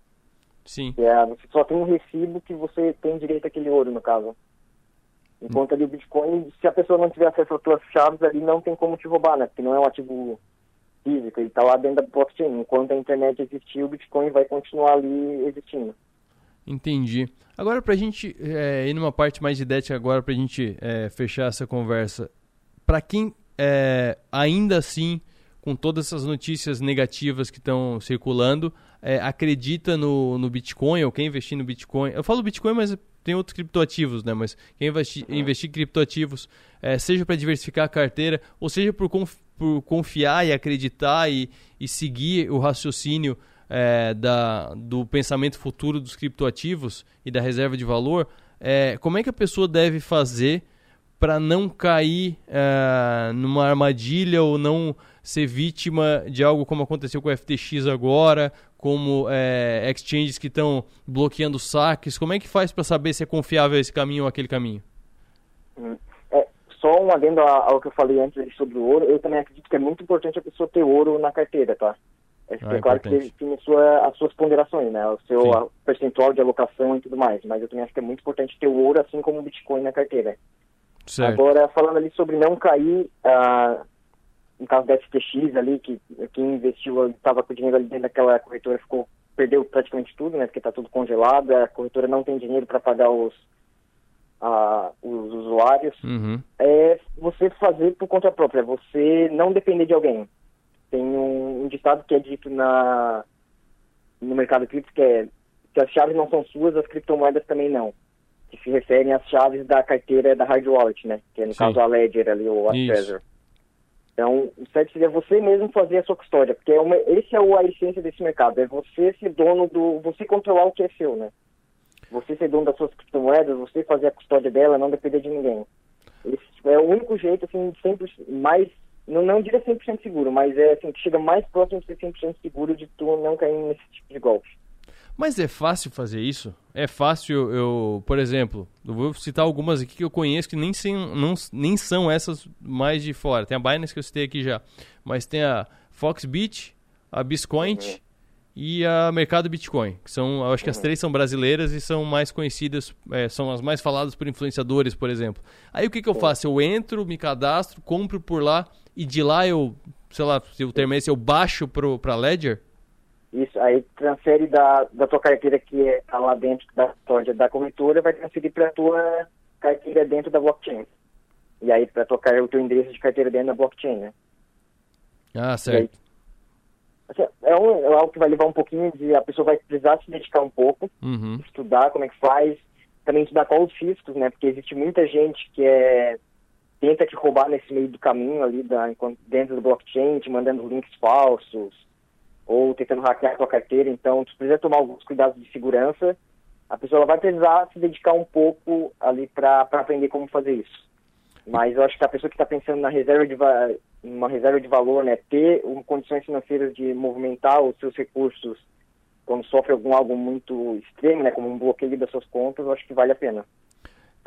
Sim. É, você só tem um recibo que você tem direito àquele ouro, no caso. Enquanto ali o Bitcoin, se a pessoa não tiver acesso às suas chaves, ali não tem como te roubar, né? Porque não é um ativo físico, ele está lá dentro da blockchain. Enquanto a internet existir, o Bitcoin vai continuar ali existindo. Entendi. Agora, para a gente é, ir numa parte mais didática agora, para a gente é, fechar essa conversa, para quem é, ainda assim, com todas essas notícias negativas que estão circulando, acredita no, no Bitcoin ou quer investir no Bitcoin, eu falo Bitcoin, mas tem outros criptoativos, né? Mas quem investir, investir em criptoativos, é, seja para diversificar a carteira, ou seja por, por confiar e acreditar e, e seguir o raciocínio é, da, do pensamento futuro dos criptoativos e da reserva de valor, é, como é que a pessoa deve fazer para não cair uh, numa armadilha ou não ser vítima de algo como aconteceu com o FTX agora, como é, exchanges que estão bloqueando saques? Como é que faz para saber se é confiável esse caminho ou aquele caminho? Hum. Só um adendo ao que eu falei antes sobre o ouro, eu também acredito que é muito importante a pessoa ter ouro na carteira, tá? É, ah, é claro que tem sua, as suas ponderações, né? O seu percentual de alocação e tudo mais, mas eu também acho que é muito importante ter o ouro assim como o Bitcoin na carteira. Certo. Agora, falando ali sobre não cair, uh, no caso da FTX ali, que quem investiu estava com dinheiro ali dentro daquela corretora, ficou, perdeu praticamente tudo, né? Porque está tudo congelado, a corretora não tem dinheiro para pagar os, uh, os usuários. Uhum. É você fazer por conta própria, você não depender de alguém. Tem um, um ditado que é dito na, no mercado cripto que é que as chaves não são suas, as criptomoedas também não que se referem às chaves da carteira da hard wallet, né? Que é no Sim. caso a Ledger ali, ou a Trezor. Então, o certo seria você mesmo fazer a sua custódia, porque é uma, esse é o, a essência desse mercado, é você ser dono do, você controlar o que é seu, né? Você ser dono das suas criptomoedas, você fazer a custódia dela, não depender de ninguém. Esse é o único jeito, assim, sempre mais, não, não diria 100% seguro, mas é assim, que chega mais próximo de ser 100% seguro de tu não cair nesse tipo de golpe. Mas é fácil fazer isso? É fácil eu, por exemplo, eu vou citar algumas aqui que eu conheço que nem, sem, não, nem são essas mais de fora. Tem a Binance que eu citei aqui já, mas tem a Foxbit, a Biscoint uhum. E a Mercado Bitcoin, que são, eu acho que as uhum. três são brasileiras e são mais conhecidas, é, são as mais faladas por influenciadores, por exemplo. Aí o que, que eu faço? Eu entro, me cadastro, compro por lá e de lá eu, sei lá, se o termo é esse, eu baixo para Ledger? Isso, aí transfere da, da tua carteira que está lá dentro da história da corretora, vai transferir para tua carteira dentro da blockchain. E aí para tocar o teu endereço de carteira dentro da blockchain, né? Ah, certo. Assim, é, um, é algo que vai levar um pouquinho de... A pessoa vai precisar se dedicar um pouco, uhum. estudar como é que faz, também estudar qual os riscos, né? Porque existe muita gente que é tenta te roubar nesse meio do caminho ali da, dentro do blockchain, te mandando links falsos, ou tentando hackear a sua carteira, então tu precisa tomar alguns cuidados de segurança. A pessoa vai precisar se dedicar um pouco ali para aprender como fazer isso. Mas eu acho que a pessoa que está pensando na reserva de uma reserva de valor, né, ter um, condições financeiras de movimentar os seus recursos quando sofre algum algo muito extremo, né, como um bloqueio das suas contas, eu acho que vale a pena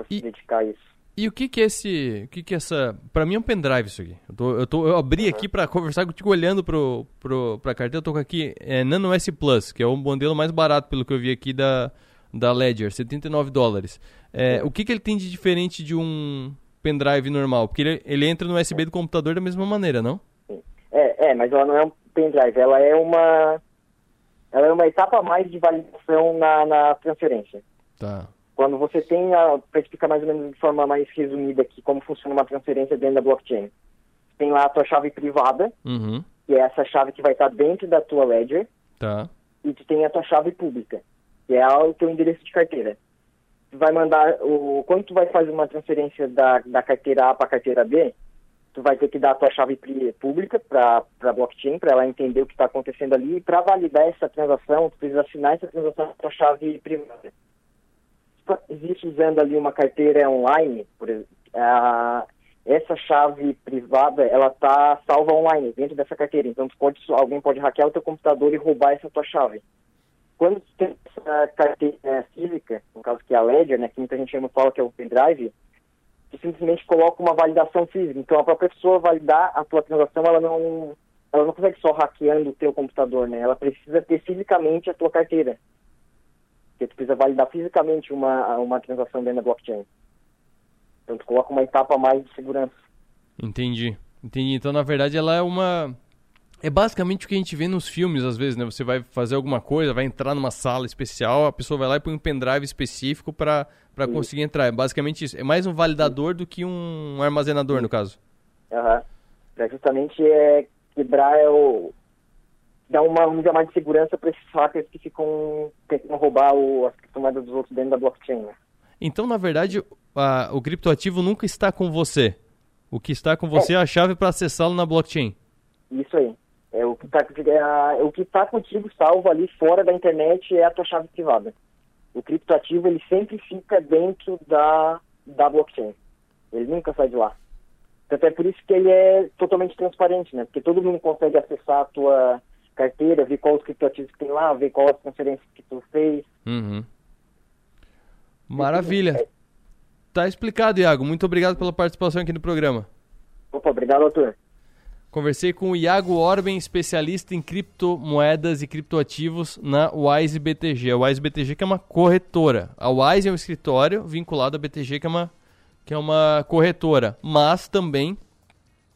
e... se dedicar a isso. E o que que é esse, o que que é essa, para mim é um pendrive isso aqui. Eu, tô, eu, tô, eu abri uhum. aqui para conversar contigo olhando pro, pro, pra carteira, eu tô com aqui é, Nano S Plus, que é o modelo mais barato pelo que eu vi aqui da, da Ledger, 79 dólares. É, o que que ele tem de diferente de um pendrive normal? Porque ele, ele entra no USB do computador da mesma maneira, não? É, é, mas ela não é um pendrive, ela é uma ela é uma etapa a mais de validação na, na transferência. Tá. Quando você tem, para explicar mais ou menos de forma mais resumida aqui como funciona uma transferência dentro da blockchain, tem lá a tua chave privada, uhum. que é essa chave que vai estar dentro da tua ledger, tá. e tu tem a tua chave pública, que é o teu endereço de carteira. Vai mandar, o, quando tu vai fazer uma transferência da, da carteira A para a carteira B, tu vai ter que dar a tua chave pública para a blockchain, para ela entender o que está acontecendo ali, e para validar essa transação, tu precisa assinar essa transação com a tua chave privada existe usando ali uma carteira online, por exemplo, essa chave privada, ela está salva online dentro dessa carteira. Então, pode, alguém pode hackear o teu computador e roubar essa tua chave. Quando tem essa carteira física, no caso que é a Ledger, né, que muita gente chama, fala que é o pendrive, você simplesmente coloca uma validação física. Então, a própria pessoa validar a tua transação, ela não, ela não consegue só hackeando o teu computador, né? Ela precisa ter fisicamente a tua carteira porque tu precisa validar fisicamente uma, uma transação dentro da blockchain. Então tu coloca uma etapa a mais de segurança. Entendi. Entendi. Então, na verdade, ela é uma. É basicamente o que a gente vê nos filmes, às vezes, né? Você vai fazer alguma coisa, vai entrar numa sala especial, a pessoa vai lá e põe um pendrive específico para conseguir entrar. É basicamente isso. É mais um validador do que um armazenador, no caso. Aham. Uhum. Pra justamente é quebrar o, dá uma, um mais de segurança para esses hackers que ficam tentando roubar o, as criptomoedas dos outros dentro da blockchain. Né? Então, na verdade, a, o criptoativo nunca está com você. O que está com você é, é a chave para acessá-lo na blockchain. Isso aí. É, o que está é, o que tá contigo salvo ali fora da internet é a tua chave privada. O criptoativo ele sempre fica dentro da, da blockchain. Ele nunca sai de lá. Então é por isso que ele é totalmente transparente, né? Porque todo mundo consegue acessar a tua carteira, ver quais os criptoativos que tem lá, ver qual as transferências que tu fez. Uhum. Maravilha. Tá explicado, Iago. Muito obrigado pela participação aqui no programa. Opa, obrigado, doutor. Conversei com o Iago Orben, especialista em criptomoedas e criptoativos na Wise BTG. A Wise BTG que é uma corretora. A Wise é um escritório vinculado à BTG que é uma, que é uma corretora. Mas também,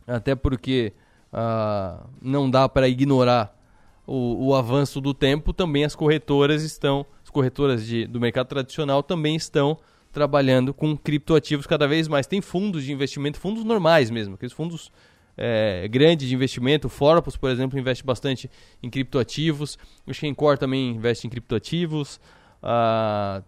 até porque uh, não dá para ignorar o, o, avanço do tempo, também as corretoras estão, as corretoras de, do mercado tradicional também estão trabalhando com criptoativos cada vez mais. Tem fundos de investimento, fundos normais mesmo, aqueles fundos é, grandes de investimento. O Forpus, por exemplo, investe bastante em criptoativos. O Shencor também investe em criptoativos. Ah,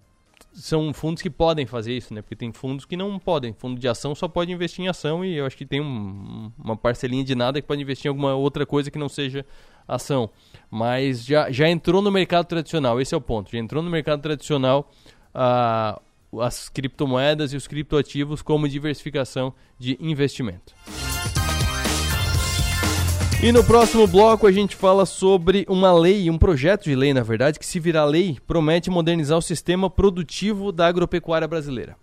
são fundos que podem fazer isso, né? Porque tem fundos que não podem. Fundo de ação só pode investir em ação e eu acho que tem um, uma parcelinha de nada que pode investir em alguma outra coisa que não seja ação. Mas já, já entrou no mercado tradicional, esse é o ponto. Já entrou no mercado tradicional. Ah, as criptomoedas e os criptoativos como diversificação de investimento. E no próximo bloco a gente fala sobre uma lei, um projeto de lei, na verdade, que se virar lei, promete modernizar o sistema produtivo da agropecuária brasileira.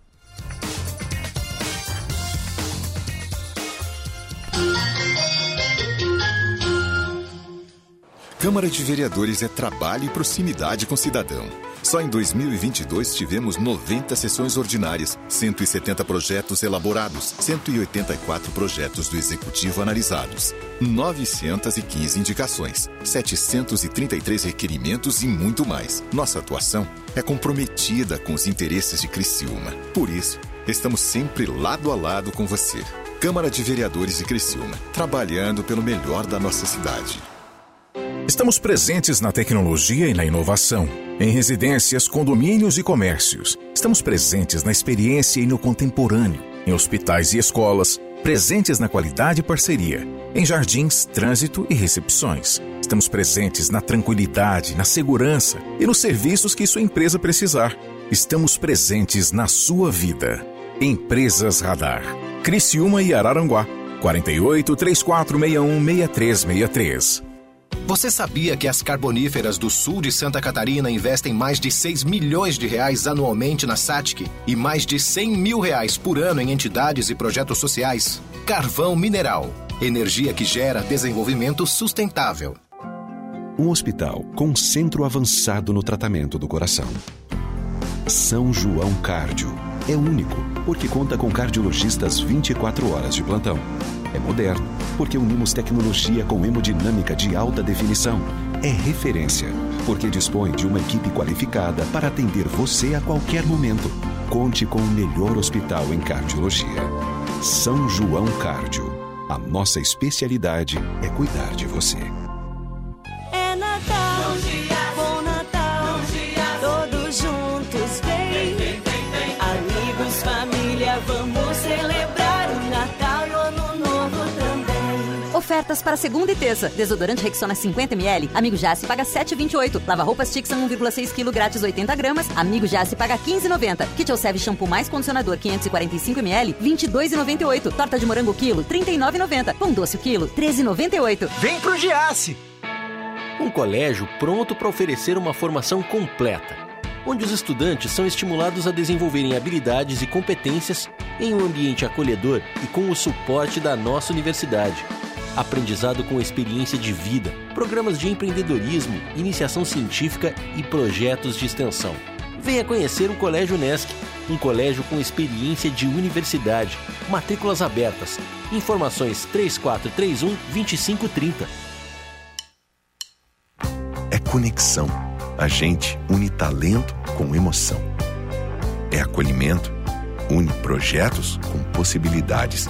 Câmara de Vereadores é trabalho e proximidade com o cidadão. Só em 2022 tivemos 90 sessões ordinárias, 170 projetos elaborados, 184 projetos do Executivo analisados, 915 indicações, 733 requerimentos e muito mais. Nossa atuação é comprometida com os interesses de Criciúma. Por isso, estamos sempre lado a lado com você. Câmara de Vereadores de Criciúma, trabalhando pelo melhor da nossa cidade. Estamos presentes na tecnologia e na inovação, em residências, condomínios e comércios. Estamos presentes na experiência e no contemporâneo, em hospitais e escolas, presentes na qualidade e parceria, em jardins, trânsito e recepções. Estamos presentes na tranquilidade, na segurança e nos serviços que sua empresa precisar. Estamos presentes na sua vida. Empresas Radar. Criciúma e Araranguá. 48 3461 6363. Você sabia que as carboníferas do sul de Santa Catarina investem mais de 6 milhões de reais anualmente na SATIC e mais de 100 mil reais por ano em entidades e projetos sociais? Carvão Mineral. Energia que gera desenvolvimento sustentável. Um hospital com centro avançado no tratamento do coração. São João Cárdio. É único, porque conta com cardiologistas 24 horas de plantão é moderno, porque unimos tecnologia com hemodinâmica de alta definição. É referência, porque dispõe de uma equipe qualificada para atender você a qualquer momento. Conte com o melhor hospital em cardiologia. São João Cárdio. A nossa especialidade é cuidar de você. Ofertas para segunda e terça. Desodorante Rexona 50ml. Amigo Jace paga 7,28. Lava roupas Tixan 1,6 kg grátis 80 gramas. Amigo Jace paga 15,90. Kit Elseve shampoo mais condicionador 545ml 22,98. Torta de morango quilo 39,90. Pão doce quilo 13,98. Vem pro Giasse! Um colégio pronto para oferecer uma formação completa, onde os estudantes são estimulados a desenvolverem habilidades e competências em um ambiente acolhedor e com o suporte da nossa universidade. Aprendizado com experiência de vida, programas de empreendedorismo, iniciação científica e projetos de extensão. Venha conhecer o Colégio Nesc, um colégio com experiência de universidade. Matrículas abertas. Informações 3431 2530. É conexão. A gente une talento com emoção. É acolhimento. Une projetos com possibilidades.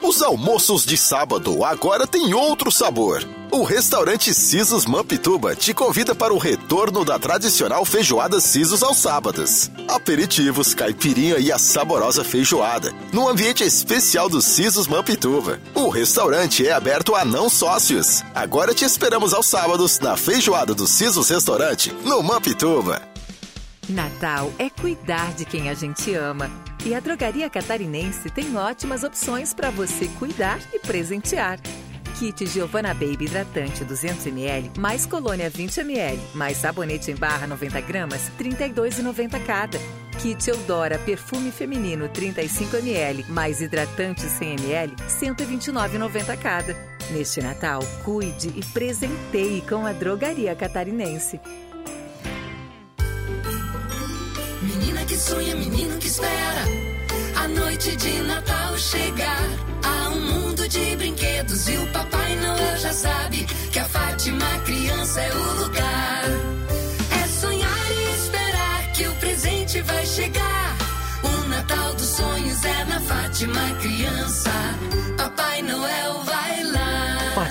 Os almoços de sábado agora têm outro sabor. O restaurante Sisos Mampituba te convida para o retorno da tradicional feijoada Sisos aos sábados. Aperitivos, caipirinha e a saborosa feijoada, num ambiente especial do Sisos Mampituba. O restaurante é aberto a não sócios. Agora te esperamos aos sábados na feijoada do Sisos Restaurante, no Mampituba. Natal é cuidar de quem a gente ama. E a Drogaria Catarinense tem ótimas opções para você cuidar e presentear. Kit Giovanna Baby hidratante 200ml, mais colônia 20ml, mais sabonete em barra 90 gramas, R$ 32,90 cada. Kit Eudora perfume feminino 35ml, mais hidratante 100ml, R$ 129,90 cada. Neste Natal, cuide e presenteie com a Drogaria Catarinense. Que sonha, menino que espera. A noite de Natal chegar. Há um mundo de brinquedos e o Papai Noel já sabe que a Fátima Criança é o lugar. É sonhar e esperar que o presente vai chegar. O Natal dos sonhos é na Fátima Criança. Papai Noel.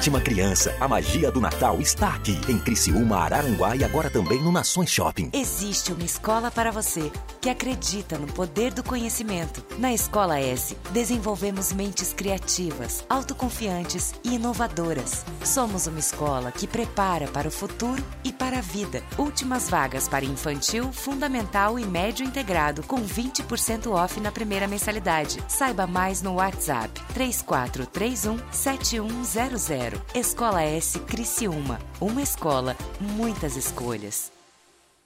Fátima Criança, a magia do Natal está aqui em Criciúma, Araranguá e agora também no Nações Shopping. Existe uma escola para você que acredita no poder do conhecimento. Na Escola S, desenvolvemos mentes criativas, autoconfiantes e inovadoras. Somos uma escola que prepara para o futuro e para a vida. Últimas vagas para infantil, fundamental e médio integrado com 20% off na primeira mensalidade. Saiba mais no WhatsApp 3431 7100. Escola S Criciúma. Uma escola, muitas escolhas.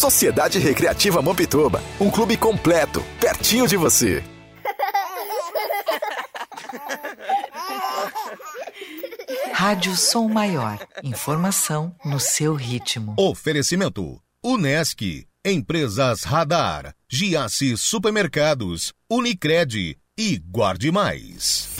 Sociedade Recreativa Mampituba, um clube completo, pertinho de você. Rádio Som Maior. Informação no seu ritmo. Oferecimento: Unesc, Empresas Radar, Giasse Supermercados, Unicred e Guarde Mais.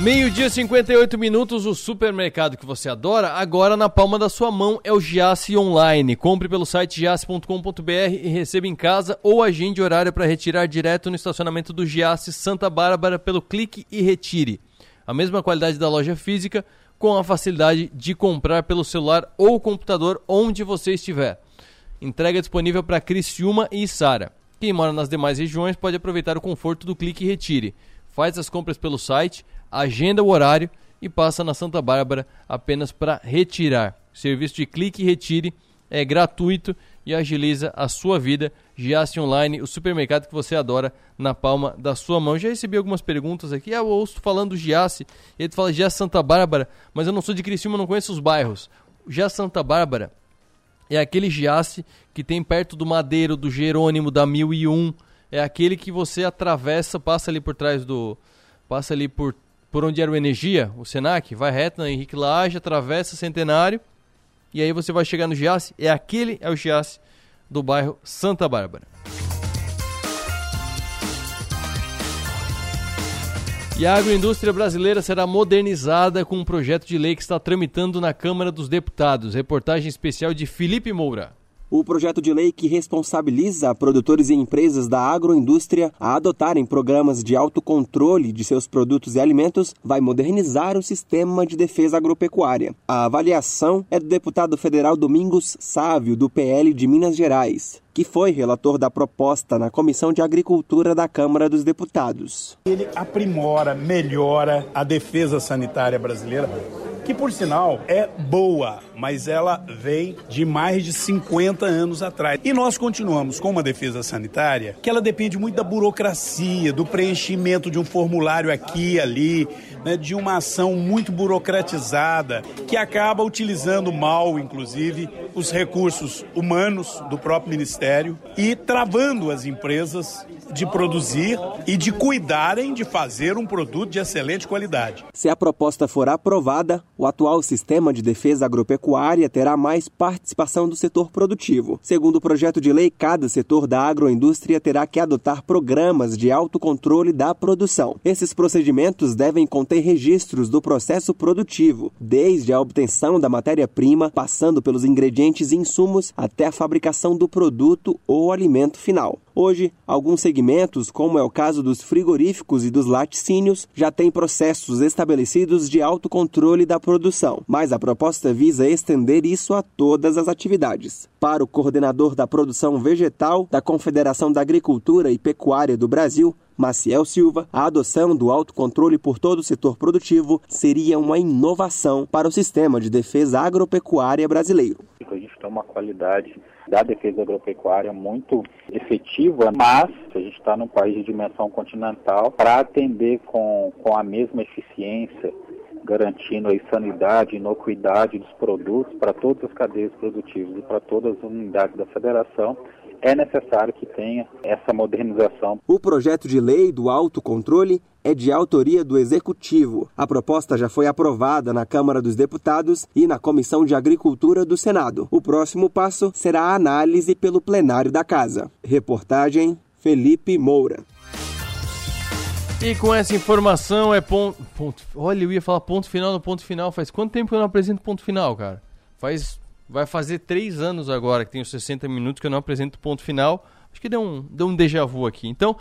Meio-dia 58 minutos, o supermercado que você adora, agora na palma da sua mão é o Giasse Online. Compre pelo site giasse.com.br e receba em casa ou agende horário para retirar direto no estacionamento do Giasse Santa Bárbara pelo clique e retire. A mesma qualidade da loja física, com a facilidade de comprar pelo celular ou computador onde você estiver. Entrega disponível para Criciúma e Sara. Quem mora nas demais regiões pode aproveitar o conforto do clique e retire. Faz as compras pelo site agenda o horário e passa na Santa Bárbara apenas para retirar. O serviço de clique e retire é gratuito e agiliza a sua vida. Giasse Online, o supermercado que você adora na palma da sua mão. Já recebi algumas perguntas aqui. Ah, eu ouço falando do Giasse, ele fala Giasse Santa Bárbara, mas eu não sou de Criciúma, não conheço os bairros. Giasse Santa Bárbara é aquele Giasse que tem perto do Madeiro, do Jerônimo, da 1001. É aquele que você atravessa, passa ali por trás do... Passa ali por por onde era o Energia, o Senac, vai reto na Henrique Laje, atravessa Centenário, e aí você vai chegar no Giasse, é aquele é o Giasse do bairro Santa Bárbara. E a agroindústria brasileira será modernizada com um projeto de lei que está tramitando na Câmara dos Deputados. Reportagem especial de Felipe Moura. O projeto de lei que responsabiliza produtores e empresas da agroindústria a adotarem programas de autocontrole de seus produtos e alimentos vai modernizar o sistema de defesa agropecuária. A avaliação é do deputado federal Domingos Sávio, do PL de Minas Gerais que foi relator da proposta na Comissão de Agricultura da Câmara dos Deputados. Ele aprimora, melhora a defesa sanitária brasileira que por sinal é boa, mas ela vem de mais de 50 anos atrás. E nós continuamos com uma defesa sanitária que ela depende muito da burocracia, do preenchimento de um formulário aqui e ali, né, de uma ação muito burocratizada que acaba utilizando mal, inclusive, os recursos humanos do próprio Ministério e travando as empresas de produzir e de cuidarem de fazer um produto de excelente qualidade. Se a proposta for aprovada, o atual sistema de defesa agropecuária terá mais participação do setor produtivo. Segundo o projeto de lei, cada setor da agroindústria terá que adotar programas de autocontrole da produção. Esses procedimentos devem conter registros do processo produtivo, desde a obtenção da matéria-prima, passando pelos ingredientes e insumos até a fabricação do produto ou alimento final. Hoje, alguns segmentos, como é o caso dos frigoríficos e dos laticínios, já têm processos estabelecidos de autocontrole da produção, mas a proposta visa estender isso a todas as atividades. Para o coordenador da produção vegetal da Confederação da Agricultura e Pecuária do Brasil, Maciel Silva, a adoção do autocontrole por todo o setor produtivo seria uma inovação para o sistema de defesa agropecuária brasileiro. A gente tem uma qualidade da defesa agropecuária muito efetiva, mas a gente está num país de dimensão continental para atender com, com a mesma eficiência garantindo a sanidade inocuidade dos produtos para todas as cadeias produtivas e para todas as unidades da federação, é necessário que tenha essa modernização. O projeto de lei do autocontrole é de autoria do Executivo. A proposta já foi aprovada na Câmara dos Deputados e na Comissão de Agricultura do Senado. O próximo passo será a análise pelo plenário da Casa. Reportagem Felipe Moura. E com essa informação é ponto, ponto. Olha, eu ia falar ponto final no ponto final. Faz quanto tempo que eu não apresento ponto final, cara? Faz. Vai fazer três anos agora que tenho 60 minutos que eu não apresento ponto final. Acho que deu um, deu um déjà vu aqui. Então,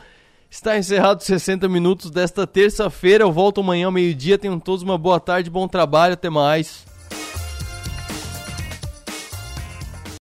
está encerrado os 60 minutos desta terça-feira. Eu volto amanhã ao meio-dia. Tenham todos uma boa tarde, bom trabalho. Até mais.